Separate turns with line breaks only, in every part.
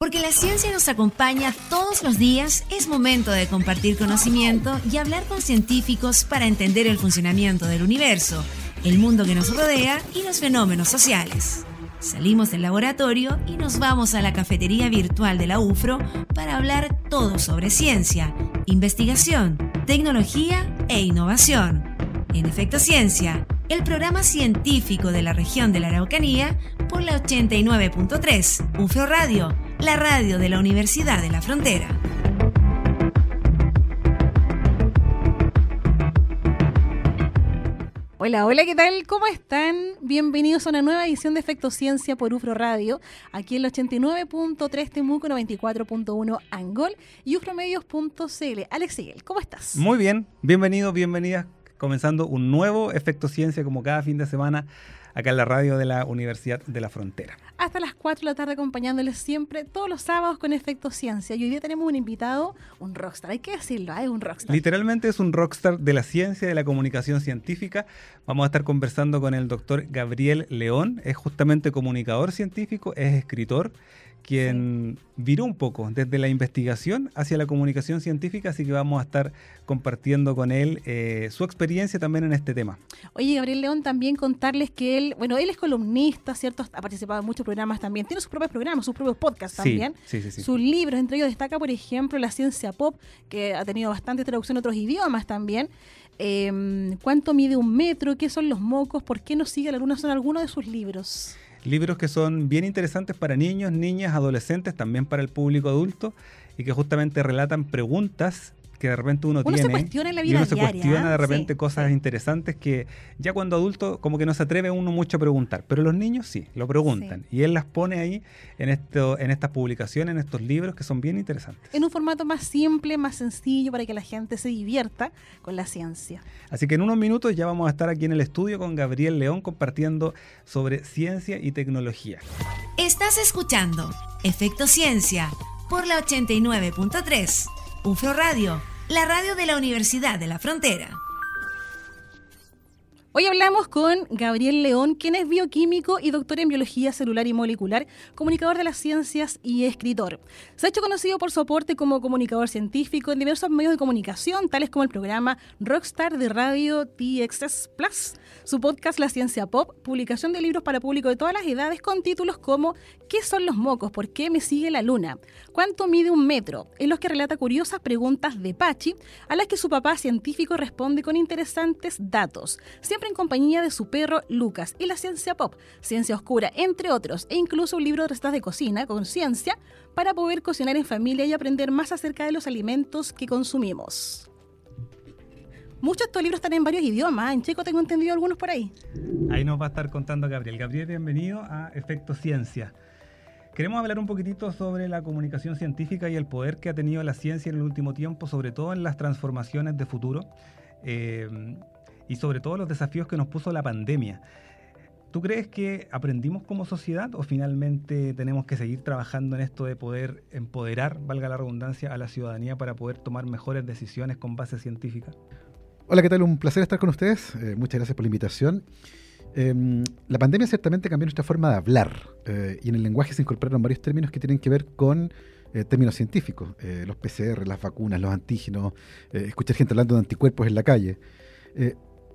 Porque la ciencia nos acompaña todos los días, es momento de compartir conocimiento y hablar con científicos para entender el funcionamiento del universo, el mundo que nos rodea y los fenómenos sociales. Salimos del laboratorio y nos vamos a la cafetería virtual de la UFRO para hablar todo sobre ciencia, investigación, tecnología e innovación. En Efecto Ciencia, el programa científico de la región de la Araucanía por la 89.3 UFRO Radio la radio de la Universidad de la Frontera.
Hola, hola, ¿qué tal? ¿Cómo están? Bienvenidos a una nueva edición de Efecto Ciencia por UFRO Radio, aquí en el 89.3 Temuco, 94.1 Angol y ufromedios.cl. Alex Siguel, ¿cómo estás?
Muy bien, bienvenidos, bienvenidas, comenzando un nuevo Efecto Ciencia como cada fin de semana acá en la radio de la Universidad de la Frontera.
Hasta las 4 de la tarde acompañándoles siempre todos los sábados con Efecto Ciencia. Y hoy día tenemos un invitado, un rockstar, hay que decirlo, es ¿eh? un rockstar.
Literalmente es un rockstar de la ciencia, de la comunicación científica. Vamos a estar conversando con el doctor Gabriel León, es justamente comunicador científico, es escritor quien viró un poco desde la investigación hacia la comunicación científica, así que vamos a estar compartiendo con él eh, su experiencia también en este tema.
Oye, Gabriel León, también contarles que él, bueno, él es columnista, ¿cierto? Ha participado en muchos programas también, tiene sus propios programas, sus propios podcasts también.
Sí, sí, sí.
Sus libros, entre ellos destaca, por ejemplo, La Ciencia Pop, que ha tenido bastante traducción en otros idiomas también. Em, ¿Cuánto mide un metro? ¿Qué son los mocos? ¿Por qué no sigue la luna? Son algunos de sus libros
libros que son bien interesantes para niños, niñas, adolescentes, también para el público adulto y que justamente relatan preguntas que de repente uno,
uno
tiene.
Se cuestiona en la vida
y uno
se
cuestiona de repente cosas interesantes que ya cuando adulto como que no se atreve uno mucho a preguntar. Pero los niños sí, lo preguntan. Y él las pone ahí en, esto, en estas publicaciones, en estos libros que son bien interesantes.
En un formato más simple, más sencillo, para que la gente se divierta con la ciencia.
Así que en unos minutos ya vamos a estar aquí en el estudio con Gabriel León compartiendo sobre ciencia y tecnología.
Estás escuchando Efecto Ciencia por la 89.3 UFRO Radio, la radio de la Universidad de la Frontera.
Hoy hablamos con Gabriel León, quien es bioquímico y doctor en biología celular y molecular, comunicador de las ciencias y escritor. Se ha hecho conocido por su aporte como comunicador científico en diversos medios de comunicación, tales como el programa Rockstar de Radio TXS Plus, su podcast La Ciencia Pop, publicación de libros para público de todas las edades con títulos como ¿Qué son los mocos? ¿Por qué me sigue la luna? ¿Cuánto mide un metro? En los que relata curiosas preguntas de Pachi, a las que su papá científico responde con interesantes datos. Siempre en compañía de su perro Lucas y la ciencia pop, ciencia oscura, entre otros, e incluso un libro de recetas de cocina con ciencia para poder cocinar en familia y aprender más acerca de los alimentos que consumimos. Muchos de estos libros están en varios idiomas. En checo tengo entendido algunos por ahí.
Ahí nos va a estar contando Gabriel. Gabriel, bienvenido a Efecto Ciencia. Queremos hablar un poquitito sobre la comunicación científica y el poder que ha tenido la ciencia en el último tiempo, sobre todo en las transformaciones de futuro. Eh, y sobre todo los desafíos que nos puso la pandemia. ¿Tú crees que aprendimos como sociedad o finalmente tenemos que seguir trabajando en esto de poder empoderar, valga la redundancia, a la ciudadanía para poder tomar mejores decisiones con base científica?
Hola, ¿qué tal? Un placer estar con ustedes. Eh, muchas gracias por la invitación. Em, la pandemia ciertamente cambió nuestra forma de hablar eh, y en el lenguaje se incorporaron varios términos que tienen que ver con eh, términos científicos, los PCR, las vacunas, los antígenos, escuchar gente hablando de anticuerpos en la calle.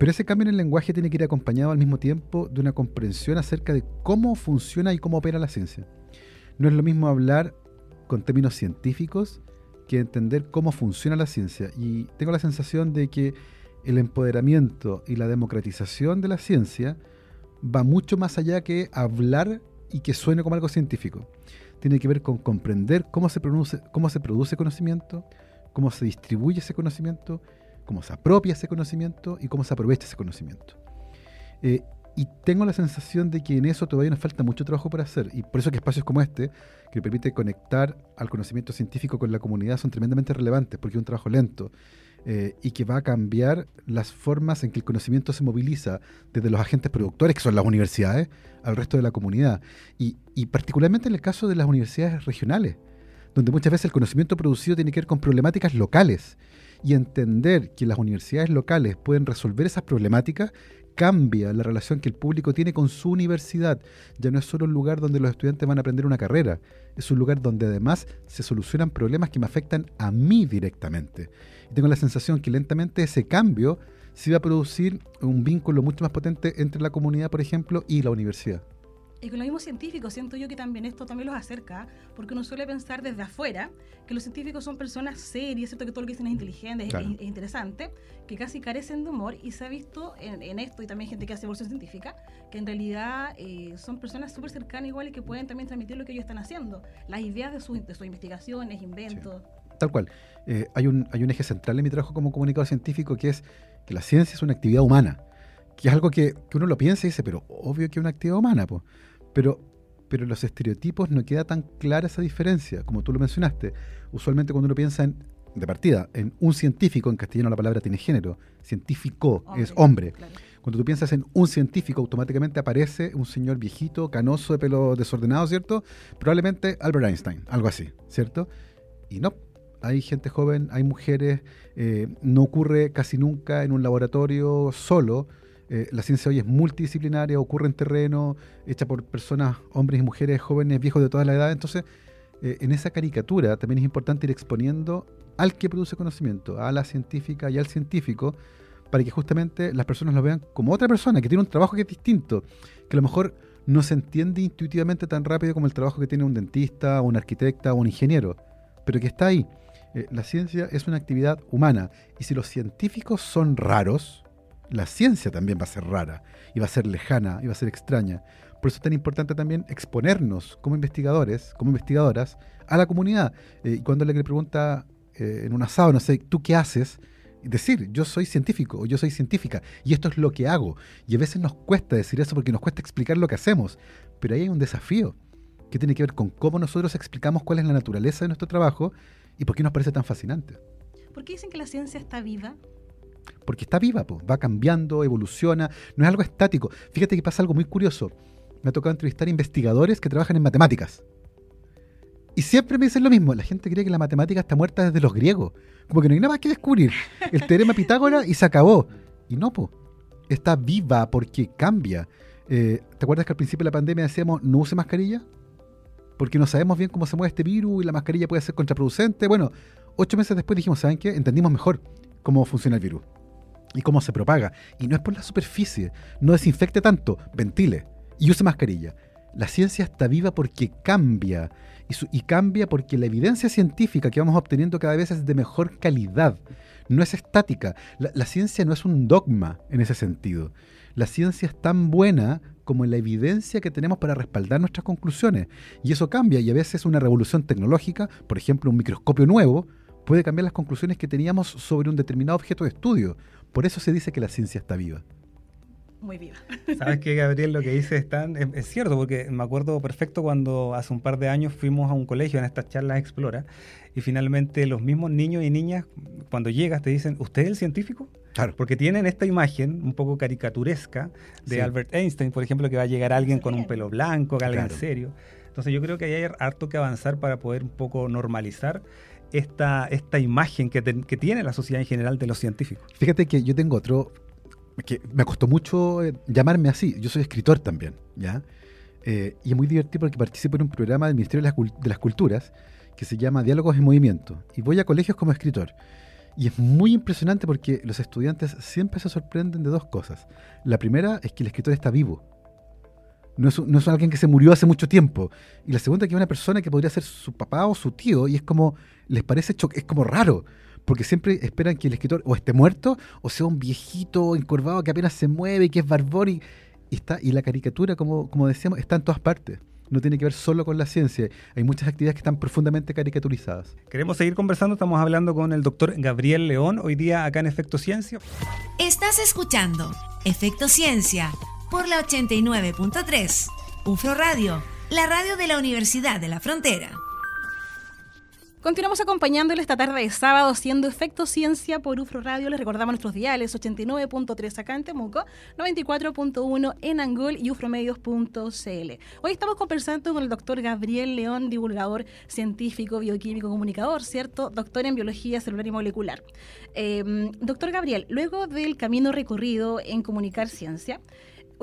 Pero ese cambio en el lenguaje tiene que ir acompañado al mismo tiempo de una comprensión acerca de cómo funciona y cómo opera la ciencia. No es lo mismo hablar con términos científicos que entender cómo funciona la ciencia. Y tengo la sensación de que el empoderamiento y la democratización de la ciencia va mucho más allá que hablar y que suene como algo científico. Tiene que ver con comprender cómo se produce, cómo se produce conocimiento, cómo se distribuye ese conocimiento cómo se apropia ese conocimiento y cómo se aprovecha ese conocimiento. Eh, y tengo la sensación de que en eso todavía nos falta mucho trabajo por hacer. Y por eso que espacios como este, que permite conectar al conocimiento científico con la comunidad, son tremendamente relevantes, porque es un trabajo lento eh, y que va a cambiar las formas en que el conocimiento se moviliza desde los agentes productores, que son las universidades, al resto de la comunidad. Y, y particularmente en el caso de las universidades regionales, donde muchas veces el conocimiento producido tiene que ver con problemáticas locales y entender que las universidades locales pueden resolver esas problemáticas cambia la relación que el público tiene con su universidad. Ya no es solo un lugar donde los estudiantes van a aprender una carrera, es un lugar donde además se solucionan problemas que me afectan a mí directamente. Y tengo la sensación que lentamente ese cambio se va a producir un vínculo mucho más potente entre la comunidad, por ejemplo, y la universidad.
Y con los mismos científicos, siento yo que también esto también los acerca, porque uno suele pensar desde afuera que los científicos son personas serias, ¿cierto? que todo lo que dicen es inteligente, es, interesante, que casi carecen de humor, y se ha visto en, esto, y también gente que hace evolución científica, que en realidad eh, son personas súper cercanas igual y que pueden también transmitir lo que ellos están haciendo, las ideas de, sus investigaciones, inventos.
Tal cual. Eh, hay, un, hay un eje central en mi trabajo como comunicador científico que es que la ciencia es una actividad humana, que es algo que, que uno lo piensa y dice, pero obvio que es una actividad humana, pues. Pero, pero los estereotipos no queda tan clara esa diferencia, como tú lo mencionaste. Usualmente cuando uno piensa en, de partida, en un científico, en castellano la palabra tiene género, científico es hombre. Cuando tú piensas en un científico, automáticamente aparece un señor viejito, canoso, de pelo desordenado, ¿cierto? Probablemente Albert Einstein, algo así, ¿cierto? Y no, hay gente joven, hay mujeres, eh, no ocurre casi nunca en un laboratorio solo, eh, la ciencia hoy es multidisciplinaria, ocurre en terreno, hecha por personas, hombres y mujeres, jóvenes, viejos de toda la edad. Entonces, eh, en esa caricatura también es importante ir exponiendo al que produce conocimiento, a la científica y al científico, para que justamente las personas lo vean como otra persona que tiene un trabajo que es distinto, que a lo mejor no se entiende intuitivamente tan rápido como el trabajo que tiene un dentista, un arquitecta o un ingeniero, pero que está ahí. Eh, la ciencia es una actividad humana y si los científicos son raros, la ciencia también va a ser rara, y va a ser lejana, y va a ser extraña. Por eso es tan importante también exponernos como investigadores, como investigadoras, a la comunidad. Eh, y cuando le pregunta eh, en un asado, no sé, ¿tú qué haces? Decir, yo soy científico o yo soy científica y esto es lo que hago. Y a veces nos cuesta decir eso porque nos cuesta explicar lo que hacemos. Pero ahí hay un desafío que tiene que ver con cómo nosotros explicamos cuál es la naturaleza de nuestro trabajo y por qué nos parece tan fascinante.
¿Por qué dicen que la ciencia está viva?
Porque está viva, va cambiando, evoluciona, no es algo estático. Fíjate que pasa algo muy curioso. Me ha tocado entrevistar investigadores que trabajan en matemáticas. Y siempre me dicen lo mismo, la gente cree que la matemática está muerta desde los griegos, como que no hay nada más que descubrir. El teorema Pitágoras y se acabó. Y no, po. está viva porque cambia. Eh, ¿Te acuerdas que al principio de la pandemia decíamos no use mascarilla? Porque no sabemos bien cómo se mueve este virus y la mascarilla puede ser contraproducente. Bueno, ocho meses después dijimos, ¿saben qué? Entendimos mejor cómo funciona el virus y cómo se propaga. Y no es por la superficie, no desinfecte tanto, ventile y use mascarilla. La ciencia está viva porque cambia y, cambia porque la evidencia científica que vamos obteniendo cada vez es de mejor calidad, no es estática. la ciencia no es un dogma en ese sentido. La ciencia es tan buena como la evidencia que tenemos para respaldar nuestras conclusiones. Y eso cambia y a veces una revolución tecnológica, por ejemplo un microscopio nuevo, puede cambiar las conclusiones que teníamos sobre un determinado objeto de estudio. Por eso se dice que la ciencia está viva.
Muy viva.
Sabes que Gabriel lo que dice es, tan, es, cierto, porque me acuerdo perfecto cuando hace un par de años fuimos a un colegio en estas charlas Explora y finalmente los mismos niños y niñas cuando llegas te dicen, ¿usted es el científico?
Claro.
Porque tienen esta imagen un poco caricaturesca de Albert Einstein, por ejemplo, que va a llegar alguien con un pelo blanco, alguien serio. Entonces yo creo que hay harto que avanzar para poder un poco normalizar esta, esta imagen que, tiene la sociedad en general de los científicos.
Fíjate que yo tengo otro, que me costó mucho eh, llamarme así, yo soy escritor también, ¿ya? Eh, y es muy divertido porque participo en un programa del Ministerio de las, Culturas que se llama Diálogos en Movimiento, y voy a colegios como escritor. Y es muy impresionante porque los estudiantes siempre se sorprenden de dos cosas. La primera es que el escritor está vivo. No es, no es, alguien que se murió hace mucho tiempo. Y la segunda que es una persona que podría ser su papá o su tío. Y es como, les parece es como raro. Porque siempre esperan que el escritor o esté muerto o sea un viejito encorvado que apenas se mueve y que es barbón. Y, está, y la caricatura, como, como decíamos, está en todas partes. No tiene que ver solo con la ciencia. Hay muchas actividades que están profundamente caricaturizadas.
Queremos seguir conversando. Estamos hablando con el doctor Gabriel León hoy día acá en Efecto Ciencia.
Estás escuchando Efecto Ciencia por la 89.3. UFRO Radio, la radio de la Universidad de la Frontera.
Continuamos acompañándole esta tarde de sábado haciendo Efecto Ciencia por UFRO Radio. Les recordamos nuestros diales 89.3 acá en Temuco, 94.1 en Angol y ufromedios.cl. Hoy estamos conversando con el doctor Gabriel León, divulgador científico, bioquímico, comunicador, ¿cierto? Doctor en biología celular y molecular. Eh, doctor Gabriel, luego del camino recorrido en comunicar ciencia,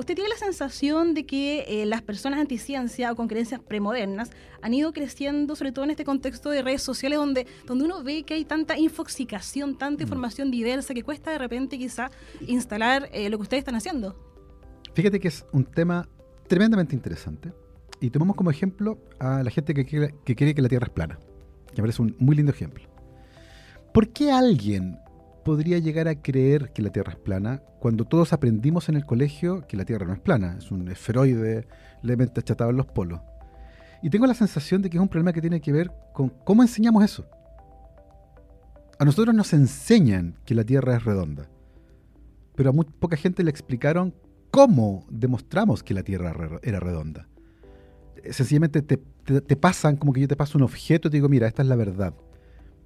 ¿Usted tiene la sensación de que eh, las personas anticiencia o con creencias premodernas han ido creciendo, sobre todo en este contexto de redes sociales, donde, donde uno ve que hay tanta infoxicación, tanta mm. información diversa, que cuesta de repente quizá instalar eh, lo que ustedes están haciendo?
Fíjate que es un tema tremendamente interesante. Y tomamos como ejemplo a la gente que, que cree que la Tierra es plana. Que me parece un muy lindo ejemplo. ¿Por qué alguien podría llegar a creer que la Tierra es plana cuando todos aprendimos en el colegio que la Tierra no es plana, es un esferoide levemente achatado en los polos? Y tengo la sensación de que es un problema que tiene que ver con cómo enseñamos eso. A nosotros nos enseñan que la Tierra es redonda, pero a muy poca gente le explicaron cómo demostramos que la Tierra era redonda. Sencillamente te, te pasan como que yo te paso un objeto y te digo, mira, esta es la verdad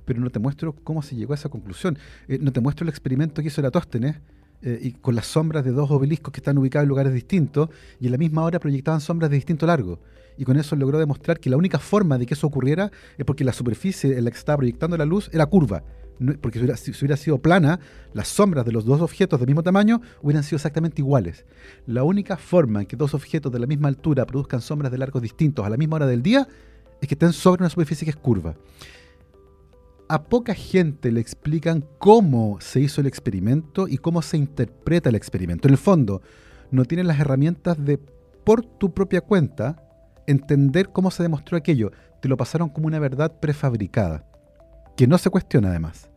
pero no te muestro cómo se llegó a esa conclusión. Eh, no te muestro el experimento que hizo Eratóstenes eh, y con las sombras de dos obeliscos que están ubicados en lugares distintos y en la misma hora proyectaban sombras de distinto largo. Y con eso logró demostrar que la única forma de que eso ocurriera es porque la superficie en la que estaba proyectando la luz era curva. porque si hubiera, si hubiera, sido plana, las sombras de los dos objetos del mismo tamaño hubieran sido exactamente iguales. La única forma en que dos objetos de la misma altura produzcan sombras de largos distintos a la misma hora del día es que estén sobre una superficie que es curva a poca gente le explican cómo se hizo el experimento y cómo se interpreta el experimento. En el fondo, no tienen las herramientas de, por tu propia cuenta, entender cómo se demostró aquello. Te lo pasaron como una verdad prefabricada, que no se cuestiona además.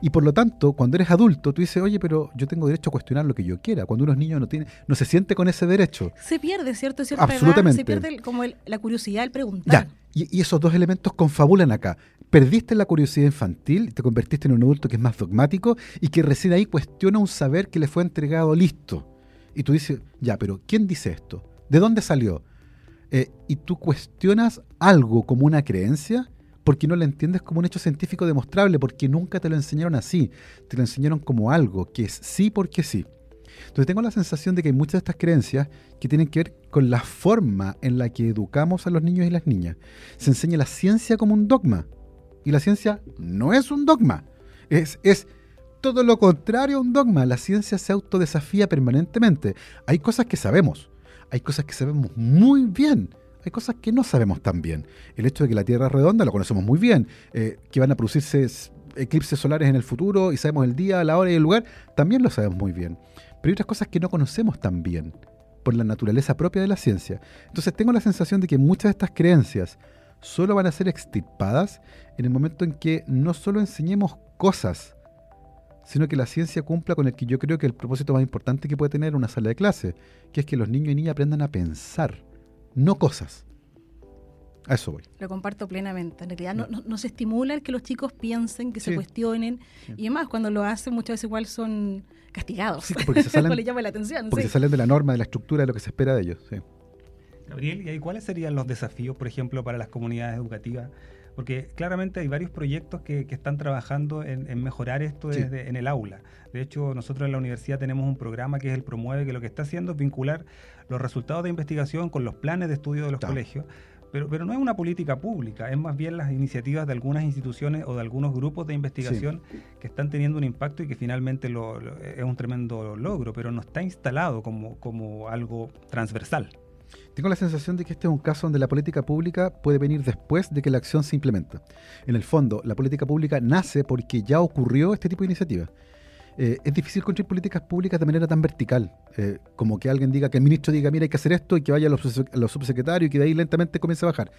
Y por lo tanto, cuando eres adulto, tú dices, oye, pero yo tengo derecho a cuestionar lo que yo quiera. Cuando uno es niño no tiene, no se siente con ese derecho.
Se pierde, ¿cierto? Absolutamente. se pierde como la curiosidad, el preguntar.
Ya. Y, y, esos dos elementos confabulan acá perdiste la curiosidad infantil te convertiste en un adulto que es más dogmático y que recién ahí cuestiona un saber que le fue entregado listo. Y tú dices, ya, pero ¿quién dice esto? ¿De dónde salió? Eh, y tú cuestionas algo como una creencia porque no lo entiendes como un hecho científico demostrable, porque nunca te lo enseñaron así. Te lo enseñaron como algo que es sí porque sí. Entonces tengo la sensación de que hay muchas de estas creencias que tienen que ver con la forma en la que educamos a los niños y las niñas. Se enseña la ciencia como un dogma y la ciencia no es un dogma, es, es todo lo contrario a un dogma. La ciencia se autodesafía permanentemente. Hay cosas que sabemos, hay cosas que sabemos muy bien, hay cosas que no sabemos tan bien. El hecho de que la Tierra es redonda lo conocemos muy bien, eh, que van a producirse eclipses solares en el futuro y sabemos el día, la hora y el lugar, también lo sabemos muy bien. Pero hay otras cosas que no conocemos tan bien por la naturaleza propia de la ciencia. Entonces tengo la sensación de que muchas de estas creencias solo van a ser extirpadas en el momento en que no solo enseñemos cosas, sino que la ciencia cumpla con el que yo creo que el propósito más importante que puede tener una sala de clase, que es que los niños y niñas aprendan a pensar, no cosas. A eso voy.
Lo comparto plenamente. En realidad no, no, se estimula el que los chicos piensen, que se cuestionen. Y además, cuando lo hacen, muchas veces igual son castigados.
porque se salen,
le llama la atención.
Porque se salen de la norma, de la estructura, de lo que se espera de ellos.
Gabriel, ¿y cuáles serían los desafíos, por ejemplo, para las comunidades educativas? Porque claramente hay varios proyectos que, están trabajando en, mejorar esto desde, en el aula. De hecho, nosotros en la universidad tenemos un programa que es el Promueve, que lo que está haciendo es vincular los resultados de investigación con los planes de estudio de los colegios. Pero, pero no es una política pública, es más bien las iniciativas de algunas instituciones o de algunos grupos de investigación que están teniendo un impacto y que finalmente lo, es un tremendo logro, pero no está instalado como, como algo transversal.
Tengo la sensación de que este es un caso donde la política pública puede venir después de que la acción se implementa. En el fondo, la política pública nace porque ya ocurrió este tipo de iniciativa. Eh, es difícil construir políticas públicas de manera tan vertical, eh, como que alguien diga, que el ministro diga, mira, hay que hacer esto, y que vaya a los, subsecretarios y que de ahí lentamente comience a bajar.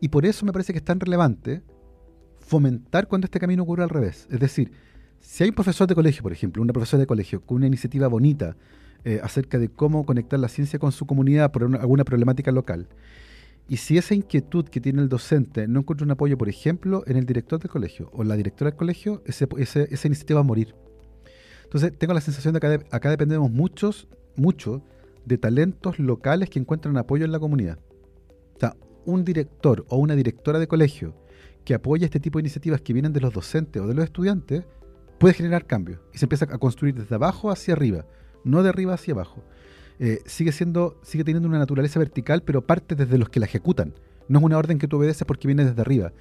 Y por eso me parece que es tan relevante fomentar cuando este camino ocurre al revés. Es decir, si hay un profesor de colegio, por ejemplo, una profesora de colegio, con una iniciativa bonita, eh, acerca de cómo conectar la ciencia con su comunidad por alguna problemática local. Y si esa inquietud que tiene el docente no encuentra un apoyo, por ejemplo, en el director del colegio o la directora del colegio, ese, esa iniciativa va a morir. Entonces, tengo la sensación de que acá, dependemos muchos, mucho de talentos locales que encuentran apoyo en la comunidad. O sea, un director o una directora de colegio que apoya este tipo de iniciativas que vienen de los docentes o de los estudiantes, puede generar cambios y se empieza a construir desde abajo hacia arriba, no de arriba hacia abajo. Eh, sigue siendo, sigue teniendo una naturaleza vertical, pero parte desde los que la ejecutan. No es una orden que tú obedeces porque viene desde arriba.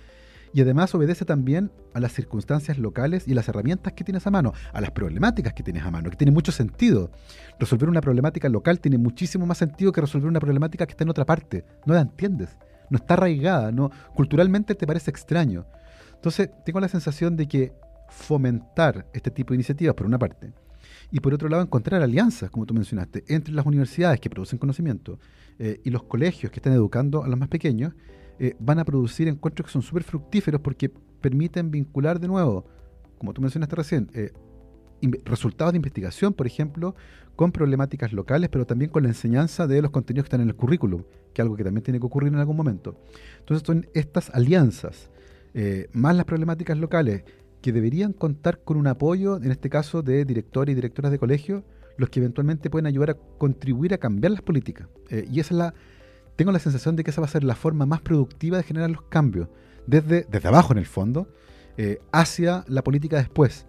Y además obedece también a las circunstancias locales y las herramientas que tienes a mano, a las problemáticas que tienes a mano, que tiene mucho sentido. Resolver una problemática local tiene muchísimo más sentido que resolver una problemática que está en otra parte. No la entiendes, no está arraigada, no, culturalmente te parece extraño. Entonces, tengo la sensación de que fomentar este tipo de iniciativas, por una parte, y por otro lado encontrar alianzas, como tú mencionaste, entre las universidades que producen conocimiento eh, y los colegios que están educando a los más pequeños, eh, van a producir encuentros que son súper fructíferos porque permiten vincular de nuevo, como tú mencionaste recién, eh, resultados de investigación, por ejemplo, con problemáticas locales, pero también con la enseñanza de los contenidos que están en el currículum, que es algo que también tiene que ocurrir en algún momento. Entonces son estas alianzas, más las problemáticas locales, que deberían contar con un apoyo, en este caso de directores y directoras de colegio, los que eventualmente pueden ayudar a contribuir a cambiar las políticas. Eh, y esa es la, tengo la sensación de que esa va a ser la forma más productiva de generar los cambios, desde, desde abajo en el fondo, eh, hacia la política después.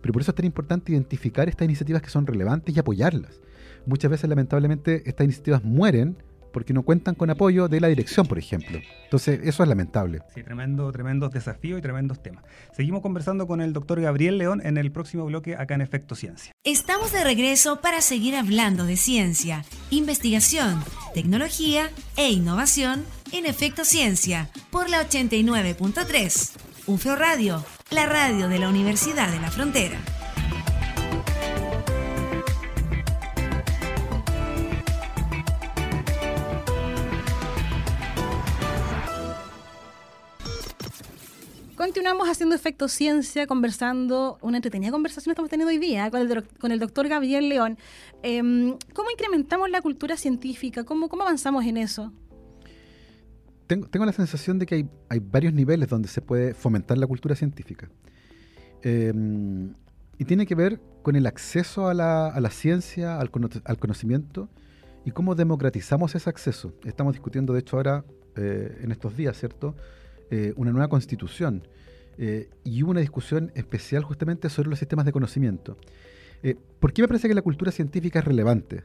Pero por eso es tan importante identificar estas iniciativas que son relevantes y apoyarlas. Muchas veces, lamentablemente, estas iniciativas mueren porque no cuentan con apoyo de la dirección, por ejemplo. Entonces, eso es lamentable.
Sí, tremendo, tremendos desafíos y tremendos temas. Seguimos conversando con el doctor Gabriel León en el próximo bloque acá en Efecto Ciencia.
Estamos de regreso para seguir hablando de ciencia, investigación, tecnología e innovación en Efecto Ciencia por la 89.3. UFEO Radio, la radio de la Universidad de la Frontera.
Continuamos haciendo Efecto Ciencia, conversando, una entretenida conversación estamos teniendo hoy día con el, con el doctor Gabriel León. Em, ¿Cómo incrementamos la cultura científica? ¿Cómo, avanzamos en eso?
Tengo, la sensación de que hay, varios niveles donde se puede fomentar la cultura científica. Em, y tiene que ver con el acceso a la, ciencia, al, al, conocimiento y cómo democratizamos ese acceso. Estamos discutiendo, de hecho, ahora, eh, en estos días, ¿cierto? Eh, una nueva constitución eh, y hubo una discusión especial justamente sobre los sistemas de conocimiento. Eh, ¿Por qué me parece que la cultura científica es relevante?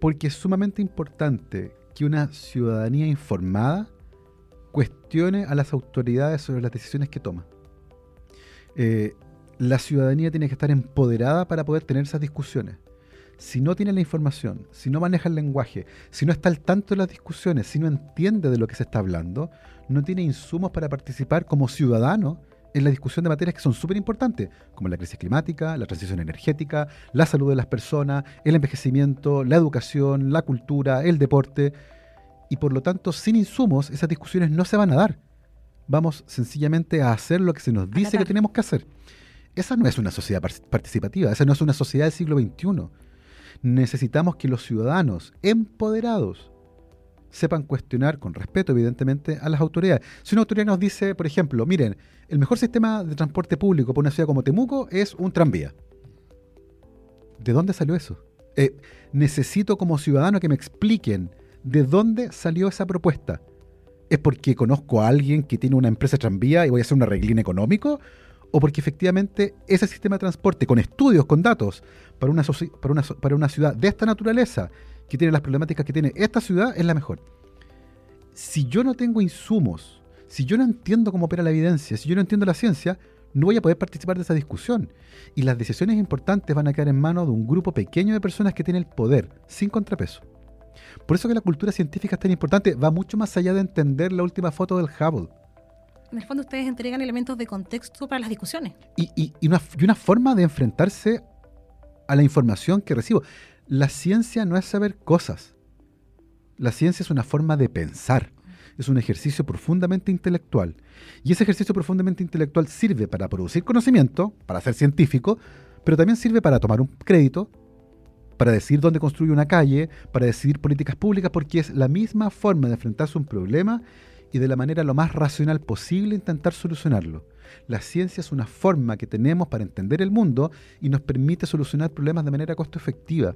Porque es sumamente importante que una ciudadanía informada cuestione a las autoridades sobre las decisiones que toma. la ciudadanía tiene que estar empoderada para poder tener esas discusiones si no tiene la información, si no maneja el lenguaje, si no está al tanto de las discusiones, si no entiende de lo que se está hablando, no tiene insumos para participar como ciudadano en la discusión de materias que son súper importantes, como la crisis climática, la transición energética, la salud de las personas, el envejecimiento, la educación, la cultura, el deporte. Y por lo tanto, sin insumos, esas discusiones no se van a dar. Vamos sencillamente a hacer lo que se nos dice que tenemos que hacer. Esa no es una sociedad participativa, esa no es una sociedad del siglo XXI necesitamos que los ciudadanos empoderados sepan cuestionar con respeto, evidentemente, a las autoridades. Si una autoridad nos dice, por ejemplo, miren, el mejor sistema de transporte público para una ciudad como Temuco es un tranvía. ¿De dónde salió eso? Eh, necesito como ciudadano que me expliquen de dónde salió esa propuesta. ¿Es porque conozco a alguien que tiene una empresa de tranvía y voy a hacer un arreglín económico? o porque efectivamente ese sistema de transporte con estudios, con datos, para una, para una, para una ciudad de esta naturaleza, que tiene las problemáticas que tiene esta ciudad, es la mejor. Si yo no tengo insumos, si yo no entiendo cómo opera la evidencia, si yo no entiendo la ciencia, no voy a poder participar de esa discusión. Y las decisiones importantes van a quedar en manos de un grupo pequeño de personas que tienen el poder, sin contrapeso. Por eso que la cultura científica es tan importante, va mucho más allá de entender la última foto del Hubble
en el fondo ustedes entregan elementos de contexto para las discusiones.
Y, una, forma de enfrentarse a la información que recibo. La ciencia no es saber cosas. La ciencia es una forma de pensar. Es un ejercicio profundamente intelectual. Y ese ejercicio profundamente intelectual sirve para producir conocimiento, para ser científico, pero también sirve para tomar un crédito, para decir dónde construir una calle, para decidir políticas públicas, porque es la misma forma de enfrentarse a un problema y de la manera lo más racional posible intentar solucionarlo. La ciencia es una forma que tenemos para entender el mundo y nos permite solucionar problemas de manera costo efectiva.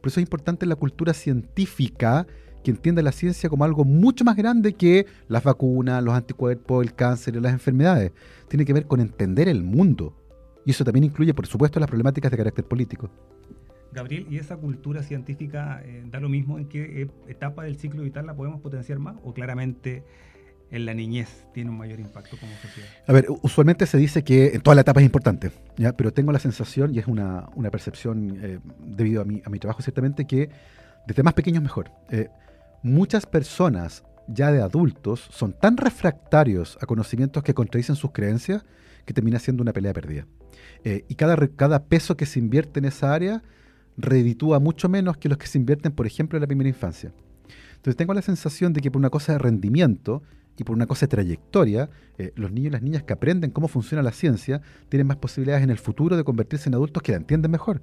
Por eso es importante la cultura científica que entienda la ciencia como algo mucho más grande que las vacunas, los anticuerpos, el cáncer y las enfermedades. Tiene que ver con entender el mundo. Y eso también incluye, por supuesto, las problemáticas de carácter político.
Gabriel, ¿y esa cultura científica eh, da lo mismo en qué etapa del ciclo vital la podemos potenciar más? ¿O claramente en la niñez tiene un mayor impacto como sociedad?
A ver, usualmente se dice que en toda la etapa es importante, pero tengo la sensación, y es una, percepción eh, debido a mi, a mi trabajo ciertamente, que desde más pequeños mejor. Eh, muchas personas ya de adultos son tan refractarios a conocimientos que contradicen sus creencias que termina siendo una pelea perdida. Eh, y cada, cada peso que se invierte en esa área reditúa mucho menos que los que se invierten, por ejemplo, en la primera infancia. Entonces tengo la sensación de que por una cosa de rendimiento y por una cosa de trayectoria, eh, los niños y las niñas que aprenden cómo funciona la ciencia tienen más posibilidades en el futuro de convertirse en adultos que la entienden mejor.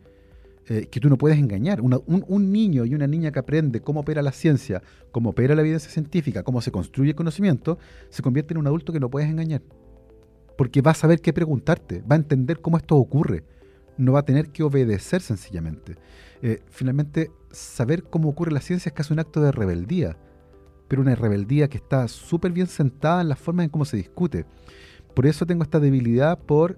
Eh, que tú no puedes engañar. un, niño y una niña que aprende cómo opera la ciencia, cómo opera la evidencia científica, cómo se construye el conocimiento, se convierte en un adulto que no puedes engañar. Porque va a saber qué preguntarte, va a entender cómo esto ocurre, no va a tener que obedecer sencillamente. Eh, finalmente, saber cómo ocurre la ciencia es casi un acto de rebeldía, pero una rebeldía que está súper bien sentada en la forma en cómo se discute. Por eso tengo esta debilidad por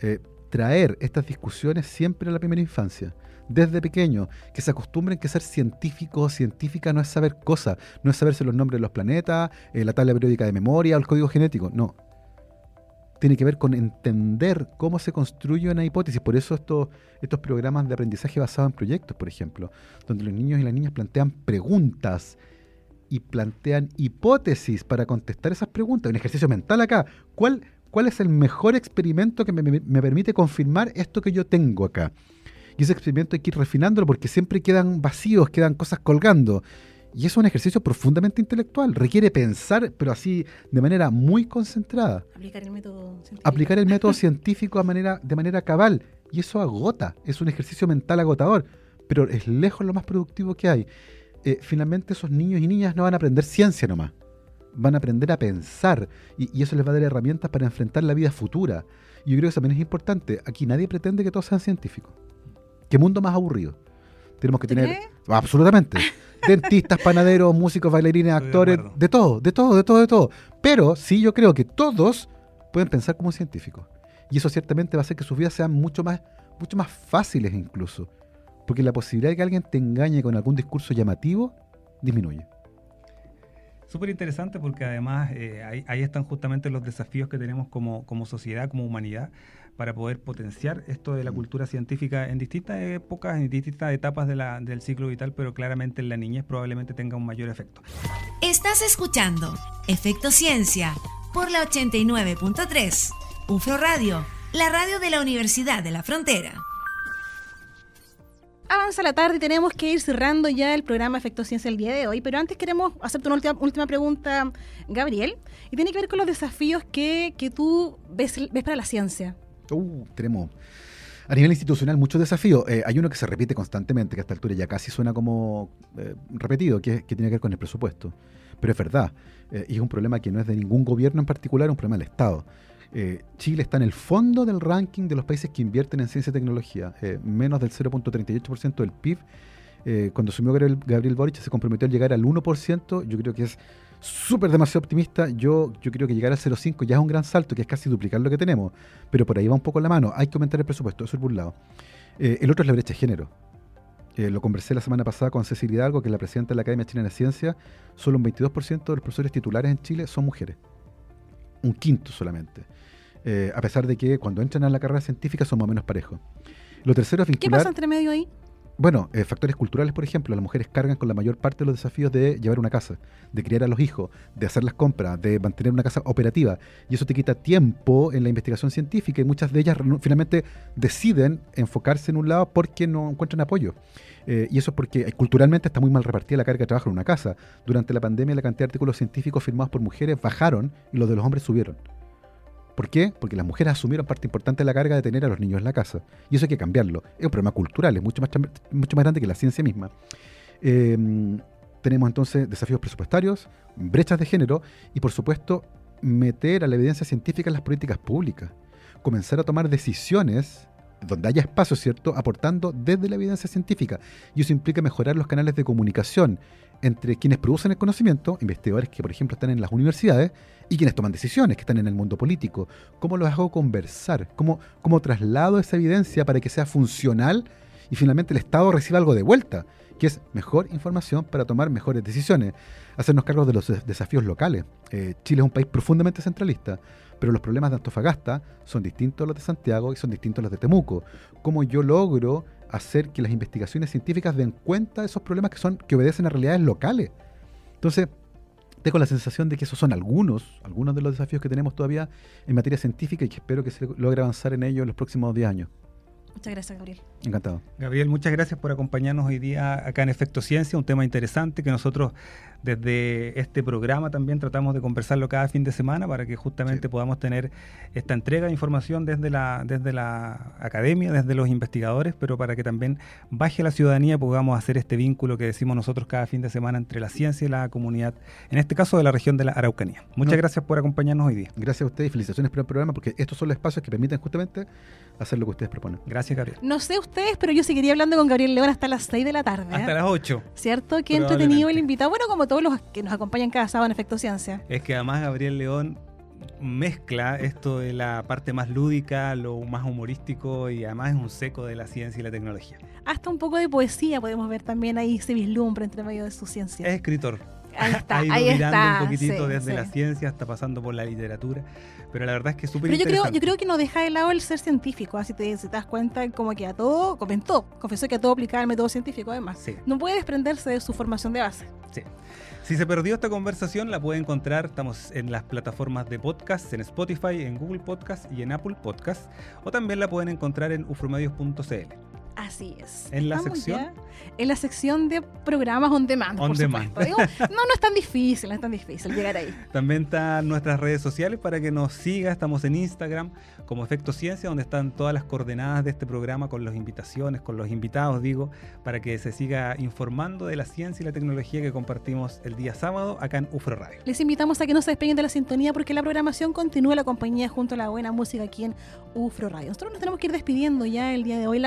eh, traer estas discusiones siempre a la primera infancia, desde pequeño, que se acostumbren que ser científico o científica no es saber cosas, no es saberse los nombres de los planetas, eh, la tabla periódica de memoria o el código genético, no. Tiene que ver con entender cómo se construye una hipótesis. Por eso estos, estos programas de aprendizaje basados en proyectos, por ejemplo, donde los niños y las niñas plantean preguntas y plantean hipótesis para contestar esas preguntas. Un ejercicio mental acá. ¿Cuál, cuál es el mejor experimento que me, permite confirmar esto que yo tengo acá. Y ese experimento hay que ir refinándolo porque siempre quedan vacíos, quedan cosas colgando. Y es un ejercicio profundamente intelectual. Requiere pensar, pero así de manera muy concentrada.
Aplicar el método científico.
Aplicar el método científico de manera, de manera cabal. Y eso agota. Es un ejercicio mental agotador. Pero es lejos lo más productivo que hay. Eh, finalmente esos niños y niñas no van a aprender ciencia nomás van a aprender a pensar y, eso les va a dar herramientas para enfrentar la vida futura. Y yo creo que eso también es importante. Aquí nadie pretende que todos sean científicos. ¿Qué mundo más aburrido? Tenemos que tener... Absolutamente. Dentistas, panaderos, músicos, bailarines, actores, de, todo, de todo, de todo, de todo. Pero sí yo creo que todos pueden pensar como científicos. Y eso ciertamente va a hacer que sus vidas sean mucho más, mucho más fáciles incluso. Porque la posibilidad de que alguien te engañe con algún discurso llamativo disminuye.
Súper interesante porque además eh, ahí, están justamente los desafíos que tenemos como, como sociedad, como humanidad, para poder potenciar esto de la mm. cultura científica en distintas épocas, en distintas etapas de la, del ciclo vital, pero claramente en la niñez probablemente tenga un mayor efecto.
Estás escuchando Efecto Ciencia por la 89.3, UFRO Radio, la radio de la Universidad de la Frontera
avanza la tarde y tenemos que ir cerrando ya el programa Efecto Ciencia el día de hoy, pero antes queremos hacerte una última, pregunta, Gabriel, y tiene que ver con los desafíos que, tú ves, ves para la ciencia.
Uh, tenemos a nivel institucional muchos desafíos. Eh, hay uno que se repite constantemente, que a esta altura ya casi suena como eh, repetido, que, tiene que ver con el presupuesto. Pero es verdad, eh, y es un problema que no es de ningún gobierno en particular, es un problema del Estado. Eh, Chile está en el fondo del ranking de los países que invierten en ciencia y tecnología, eh, menos del 0.38% del PIB. Eh, cuando asumió Gabriel, Gabriel Boric se comprometió a llegar al 1%, yo creo que es súper demasiado optimista, yo, yo creo que llegar al 0.5 ya es un gran salto, que es casi duplicar lo que tenemos, pero por ahí va un poco la mano, hay que aumentar el presupuesto, eso es por un lado. el otro es la brecha de género. lo conversé la semana pasada con Cecilia Hidalgo, que es la presidenta de la Academia Chilena de Ciencia, solo un 22% de los profesores titulares en Chile son mujeres. Un quinto solamente. Eh, a pesar de que cuando entran a la carrera científica son más o menos parejos. Lo tercero es vincular...
¿Qué pasa entre medio ahí?
Bueno, eh, factores culturales, por ejemplo, las mujeres cargan con la mayor parte de los desafíos de llevar una casa, de criar a los hijos, de hacer las compras, de mantener una casa operativa. Y eso te quita tiempo en la investigación científica y muchas de ellas finalmente deciden enfocarse en un lado porque no encuentran apoyo. Eh, y eso es porque culturalmente está muy mal repartida la carga de trabajo en una casa. Durante la pandemia la cantidad de artículos científicos firmados por mujeres bajaron y los de los hombres subieron. ¿Por qué? Porque las mujeres asumieron parte importante de la carga de tener a los niños en la casa. Y eso hay que cambiarlo. Es un problema cultural, es mucho más, mucho más grande que la ciencia misma. Em, tenemos entonces desafíos presupuestarios, brechas de género y, por supuesto, meter a la evidencia científica en las políticas públicas. Comenzar a tomar decisiones donde haya espacio, ¿cierto?, aportando desde la evidencia científica. Y eso implica mejorar los canales de comunicación entre quienes producen el conocimiento, investigadores que, por ejemplo, están en las universidades, y quienes toman decisiones, que están en el mundo político. ¿Cómo los hago conversar? ¿Cómo, cómo traslado esa evidencia para que sea funcional y finalmente el Estado reciba algo de vuelta? que es mejor información para tomar mejores decisiones, hacernos cargo de los desafíos locales. Eh, Chile es un país profundamente centralista, pero los problemas de Antofagasta son distintos a los de Santiago y son distintos a los de Temuco. ¿Cómo yo logro hacer que las investigaciones científicas den cuenta de esos problemas que, son, que obedecen a realidades locales? Entonces, tengo la sensación de que esos son algunos, algunos de los desafíos que tenemos todavía en materia científica y que espero que se logre avanzar en ello en los próximos 10 años.
Muchas gracias, Gabriel.
Encantado.
Gabriel, muchas gracias por acompañarnos hoy día acá en Efecto Ciencia, un tema interesante que nosotros desde este programa también tratamos de conversarlo cada fin de semana para que justamente podamos tener esta entrega de información desde la, desde la academia, desde los investigadores, pero para que también baje la ciudadanía y podamos hacer este vínculo que decimos nosotros cada fin de semana entre la ciencia y la comunidad, en este caso de la región de la Araucanía. Muchas gracias por acompañarnos hoy día.
Gracias a ustedes y felicitaciones por el programa porque estos son los espacios que permiten justamente hacer lo que ustedes proponen.
Gracias, Gabriel.
No sé ustedes, pero yo seguiría hablando con Gabriel León hasta las 6 de la tarde.
Hasta ¿eh? las 8.
¿Cierto? Qué entretenido el invitado. Bueno, como todos los que nos acompañan cada sábado en Efecto Ciencia.
Es que además Gabriel León mezcla esto de la parte más lúdica, lo más humorístico y además es un seco de la ciencia y la tecnología.
Hasta un poco de poesía podemos ver también ahí, se vislumbra entre medio de su ciencia.
Es escritor.
Ahí está,
ha ido
ahí
mirando
está,
un poquitito
sí,
desde
sí.
la ciencia hasta pasando por la literatura. Pero la verdad es que es súper
Pero yo creo,
interesante.
yo creo que no deja de lado el ser científico, así te, si te das cuenta, como que a todo, comentó, confesó que a todo aplicaba el método científico además.
Sí.
No puede desprenderse de su formación de base.
Sí. Si se perdió esta conversación, la puede encontrar. Estamos en las plataformas de podcast, en Spotify, en Google Podcast y en Apple Podcast. O también la pueden encontrar en ufromedios.cl.
Así es.
¿En la
Estamos
sección?
ya En la sección de programas on demand,
On
por
demand.
Digo, no, no es tan difícil, no es tan difícil llegar ahí.
También están nuestras redes sociales para que nos siga. Estamos en Instagram como Efecto Ciencia, donde están todas las coordenadas de este programa con las invitaciones, con los invitados, digo, para que se siga informando de la ciencia y la tecnología que compartimos el día sábado acá en UFRO Radio.
Les invitamos a que no se despeguen de la sintonía porque la programación continúa la compañía junto a la buena música aquí en UFRO Radio. Nosotros nos tenemos que ir despidiendo ya el día de hoy,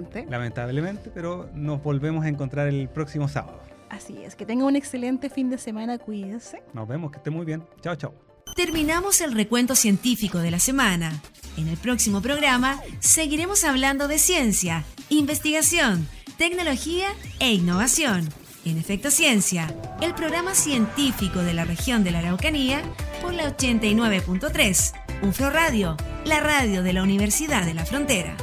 lamentablemente.
Lamentablemente, pero nos volvemos a encontrar el próximo sábado.
Así es, que tengan un excelente fin de semana, cuídense.
Nos vemos, que esté muy bien. Chao, chao.
Terminamos el recuento científico de la semana. En el próximo programa seguiremos hablando de ciencia, investigación, tecnología e innovación. En Efecto Ciencia, el programa científico de la región de la Araucanía por la 89.3, UFRO Radio, la radio de la Universidad de la Frontera.